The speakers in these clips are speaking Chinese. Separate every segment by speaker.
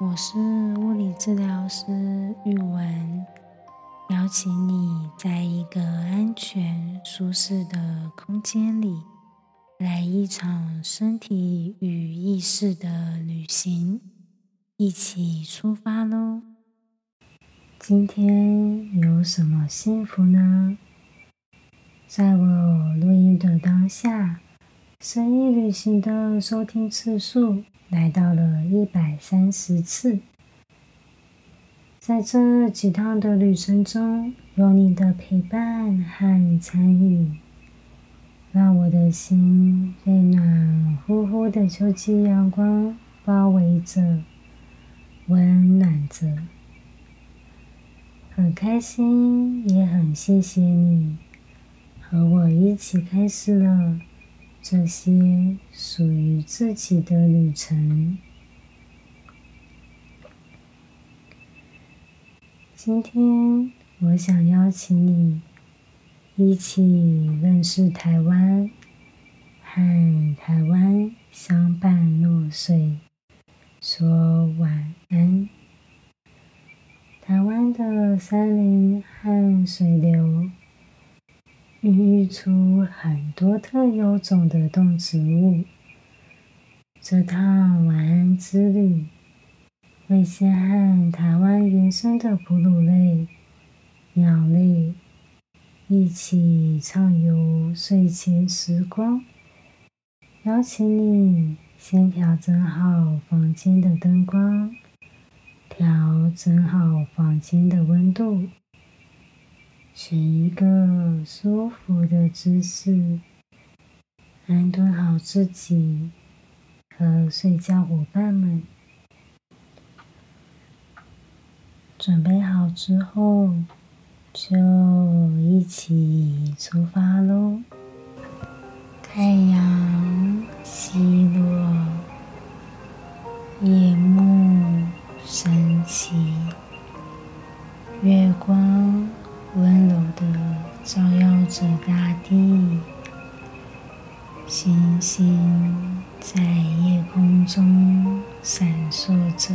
Speaker 1: 我是物理治疗师玉文，邀请你在一个安全、舒适的空间里，来一场身体与意识的旅行，一起出发喽！今天有什么幸福呢？在我录音的当下。声音旅行的收听次数来到了一百三十次，在这几趟的旅程中，有你的陪伴和参与，让我的心被暖乎乎的秋季阳光包围着，温暖着。很开心，也很谢谢你和我一起开始了。这些属于自己的旅程。今天，我想邀请你一起认识台湾，和台湾相伴入睡，说晚安。台湾的山林和水流。孕育出很多特有种的动植物。这趟晚安之旅，会先和台湾原生的哺乳类、鸟类一起畅游睡前时光。邀请你先调整好房间的灯光，调整好房间的温度。选一个舒服的姿势，安顿好自己和睡觉伙伴们。准备好之后，就一起出发喽！太阳西落，夜幕升起，月光。温柔的照耀着大地，星星在夜空中闪烁着，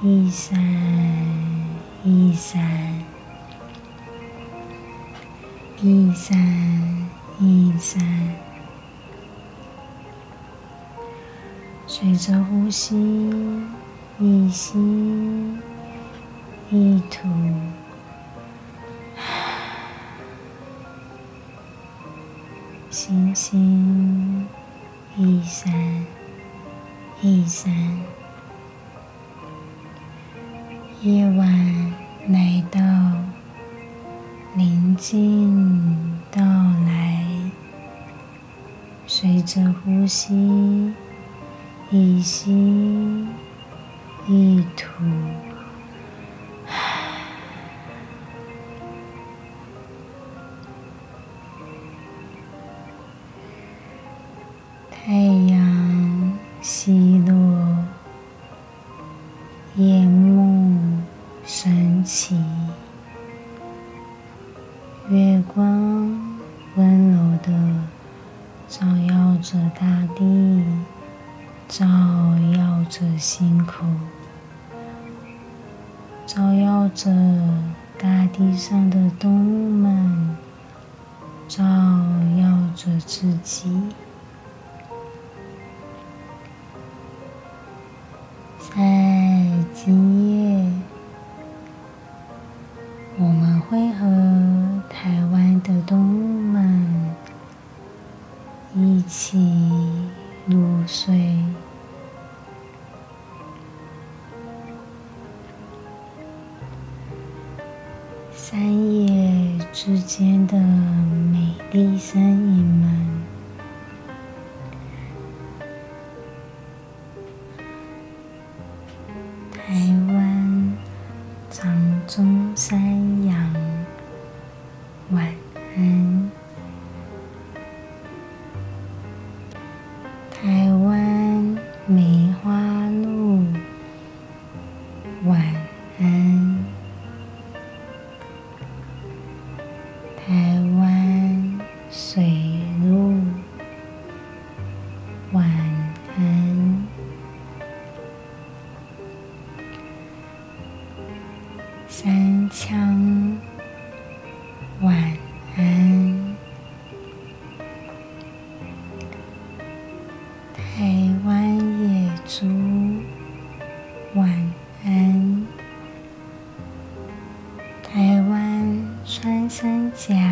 Speaker 1: 一闪一闪，一闪一闪，随着呼吸，一吸。一吐，星星一闪一闪，夜晚来到，宁静到来，随着呼吸，一吸一吐。阳西落，夜幕升起，月光温柔的照耀着大地，照耀着星空，照耀着大地上的动物们，照耀着自己。山野之间的美丽身影们。行啊。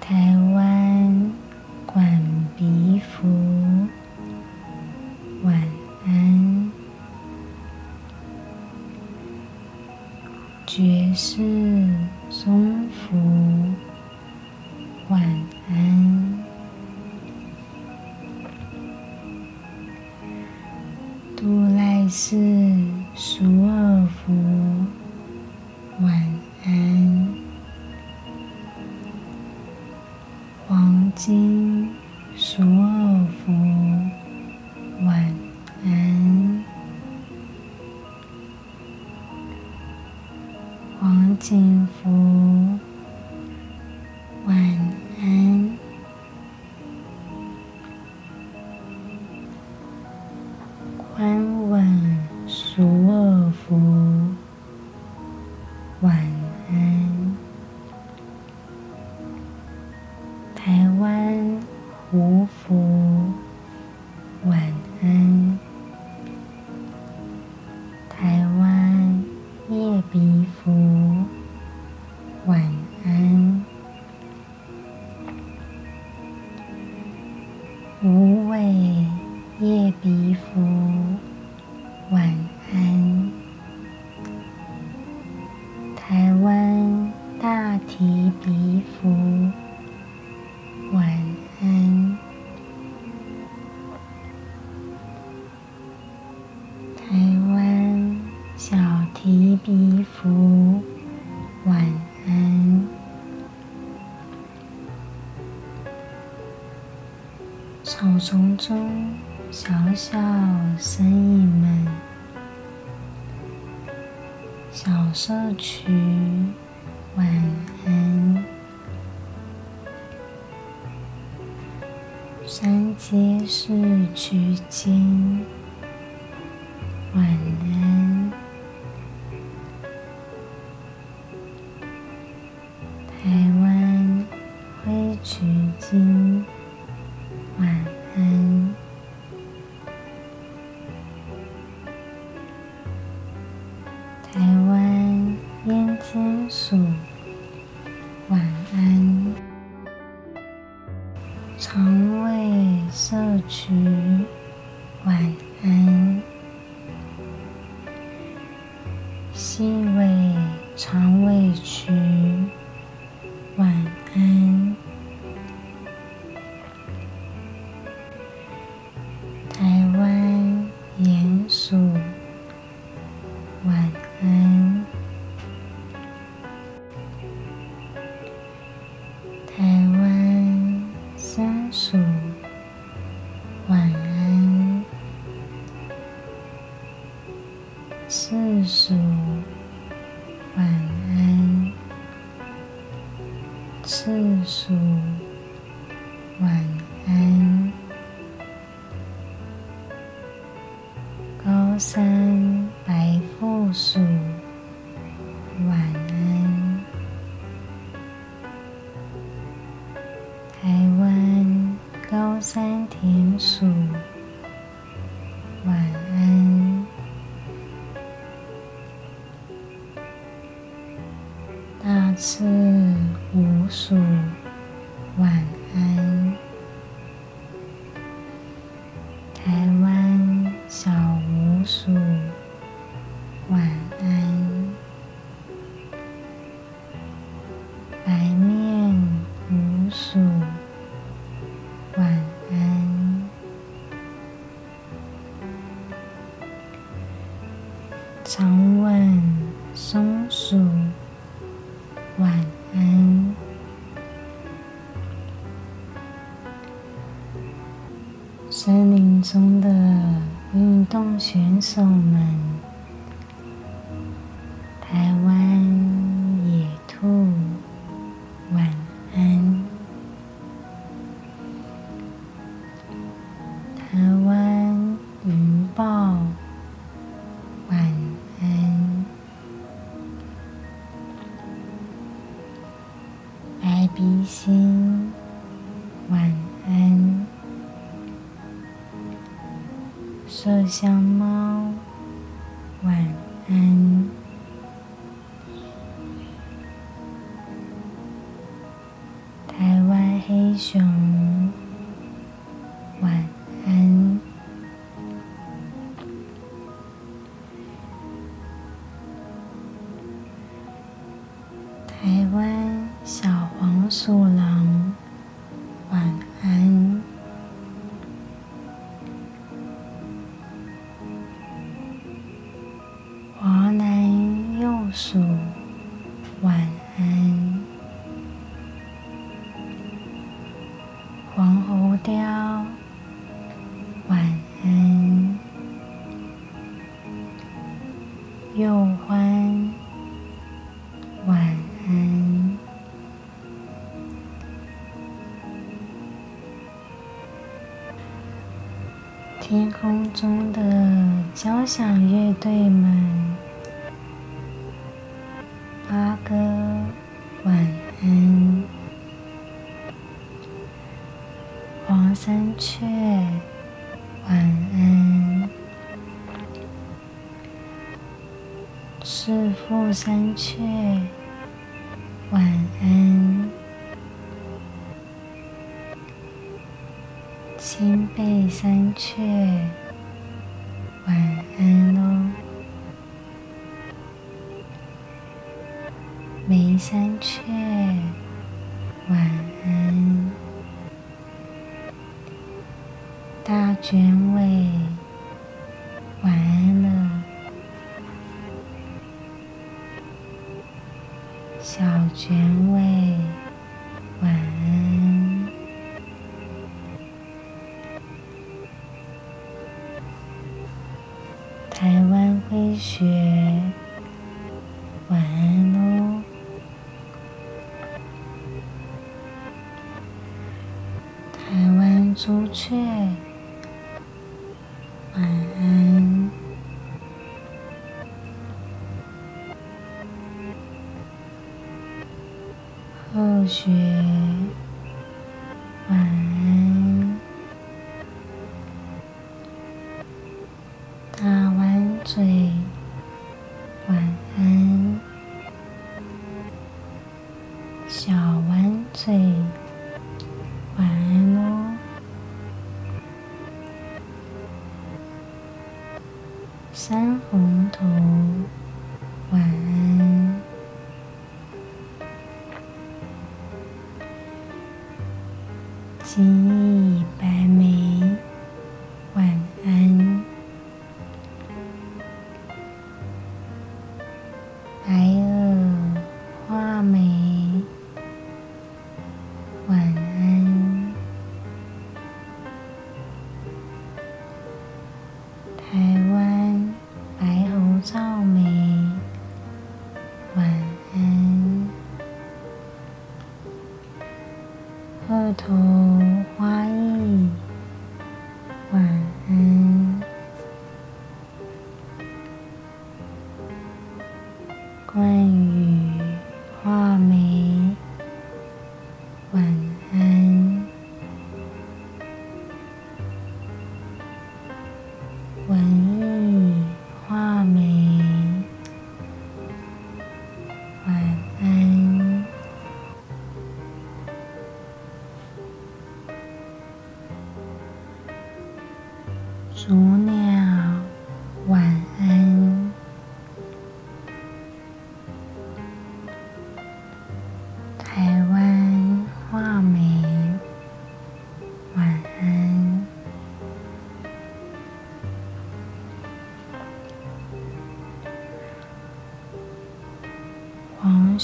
Speaker 1: 台湾管鼻蝠，晚安。爵士。草丛中小小身影们小社区晚安。山街市区经晚 เช้า 台湾高山田鼠，晚安。大吃。动选手们。台湾小黄鼠狼。上乐队们八哥晚安。黄山雀晚安。四目三雀晚安。心背三雀。想去朱雀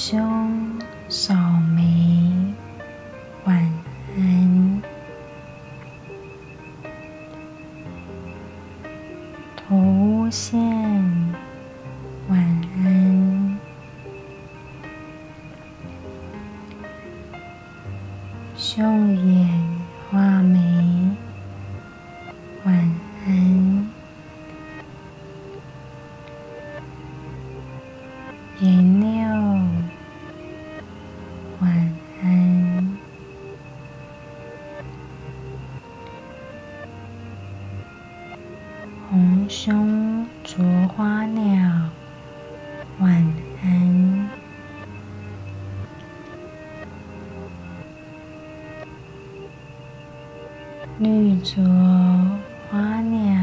Speaker 1: 주십시오. 卓花鸟，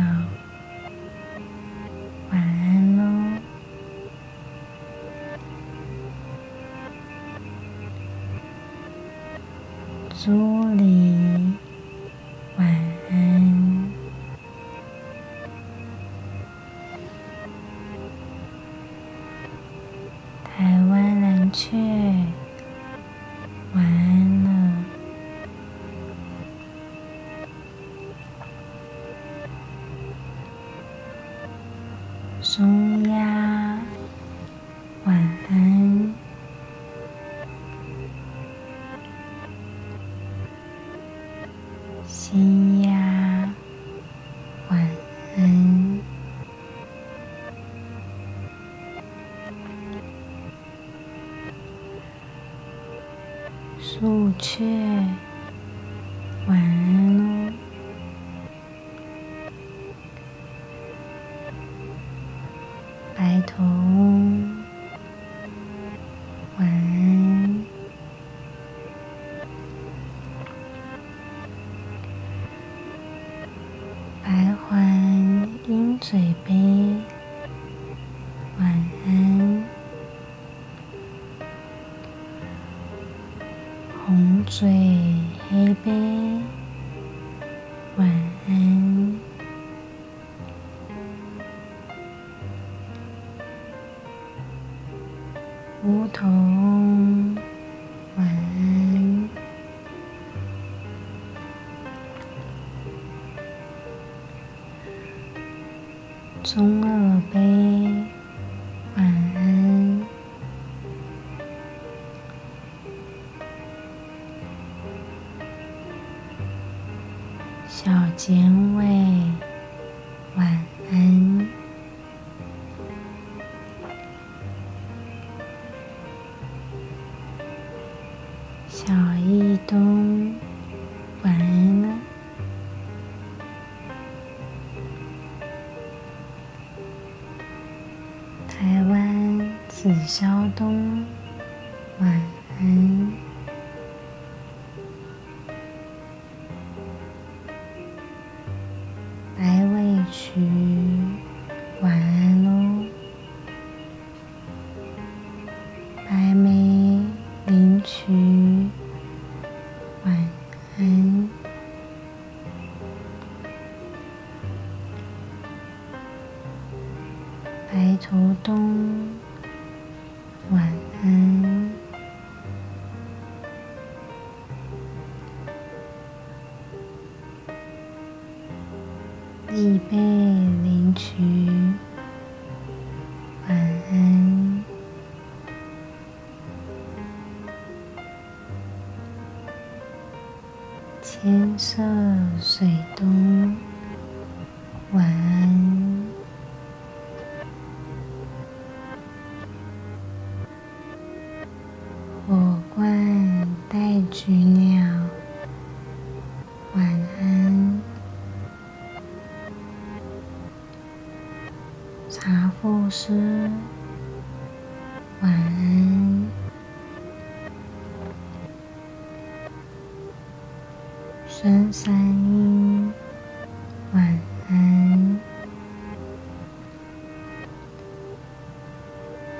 Speaker 1: 晚安喽！朱莉，晚安！台湾蓝雀。雀，晚安喽。白。头，晚安。白。环鹰嘴杯。小东。以备领取。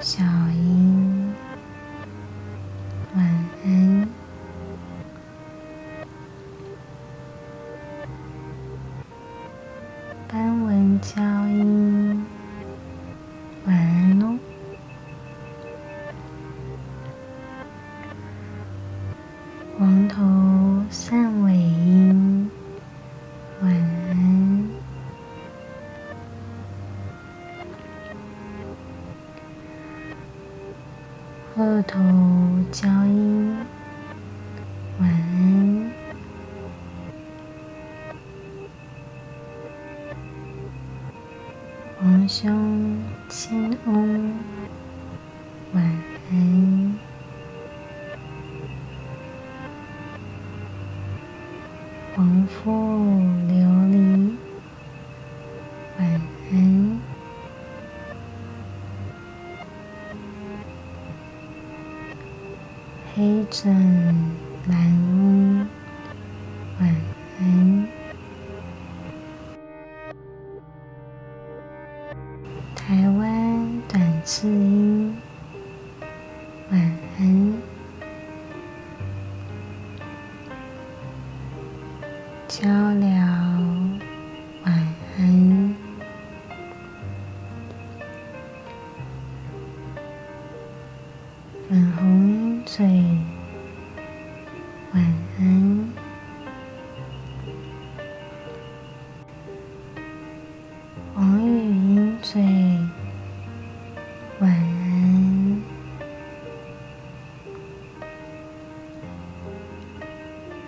Speaker 1: 小樱。黄富琉璃，晚安。黑枕睡，晚安。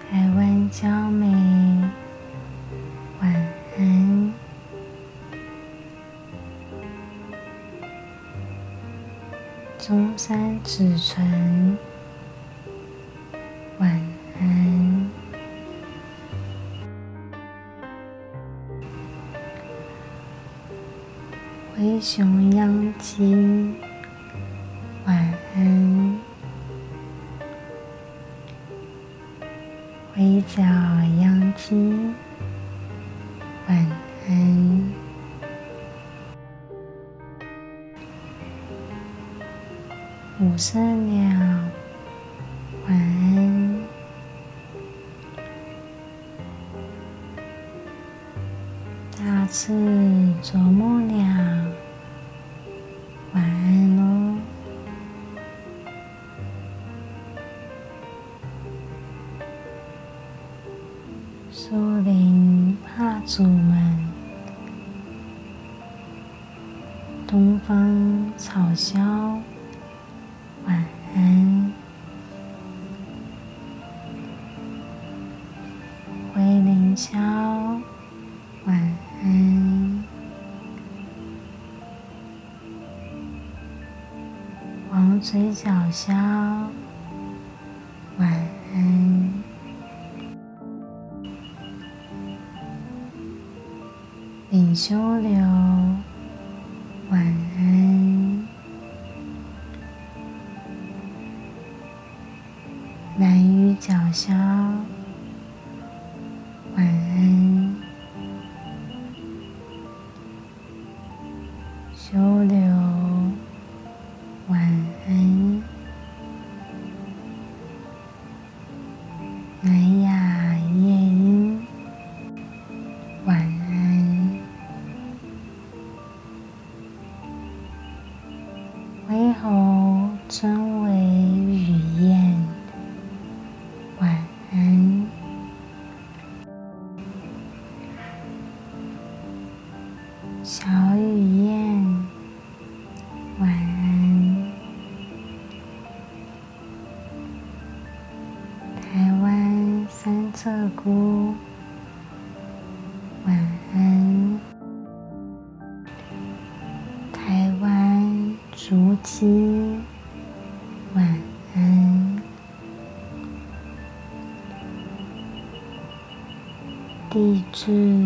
Speaker 1: 台湾娇美，晚安。中山紫唇，五色鸟，晚安。大翅啄木鸟，黄嘴角鸮，晚安。领袖流，晚安。蓝鱼角鸮，鹧鸪，晚安。台湾竹鸡，晚安。地质，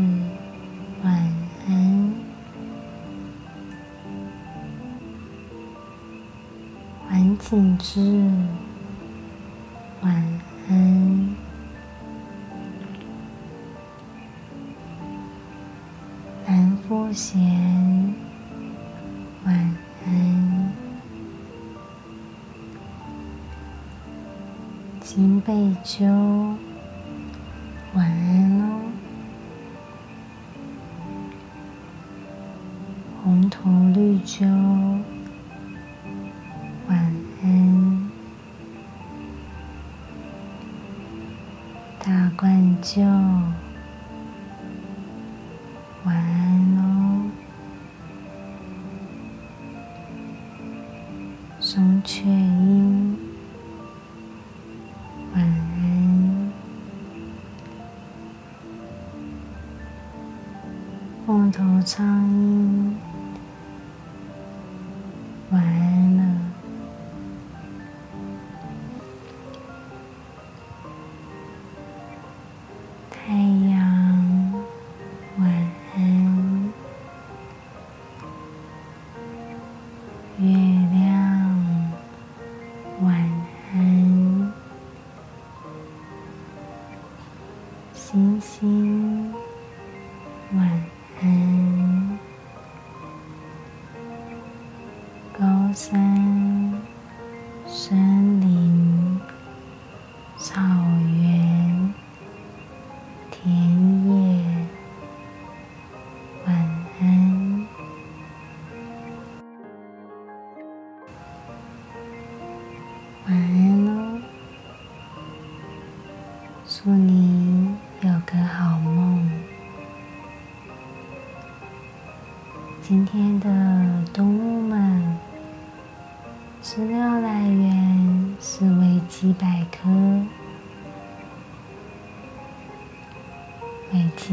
Speaker 1: 闲，晚安。金贝鸠，晚安喽。红头绿鸠，苍鹰。晚安了，太阳。晚安，月亮。晚安，星星。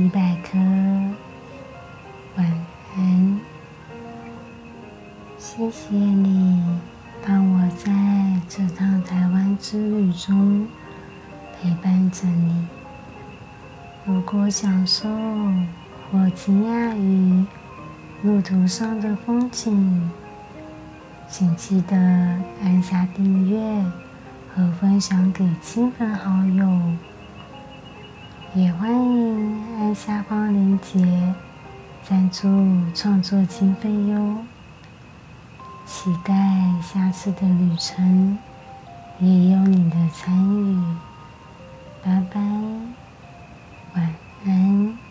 Speaker 1: 维基百科，晚安。谢谢你，帮我在这趟台湾之旅中陪伴着你。如果享受或惊讶于路途上的风景，请记得按下订阅和分享给亲朋好友。也欢迎按下方链接赞助创作经费哟。期待下次的旅程也有你的参与。拜拜晚安。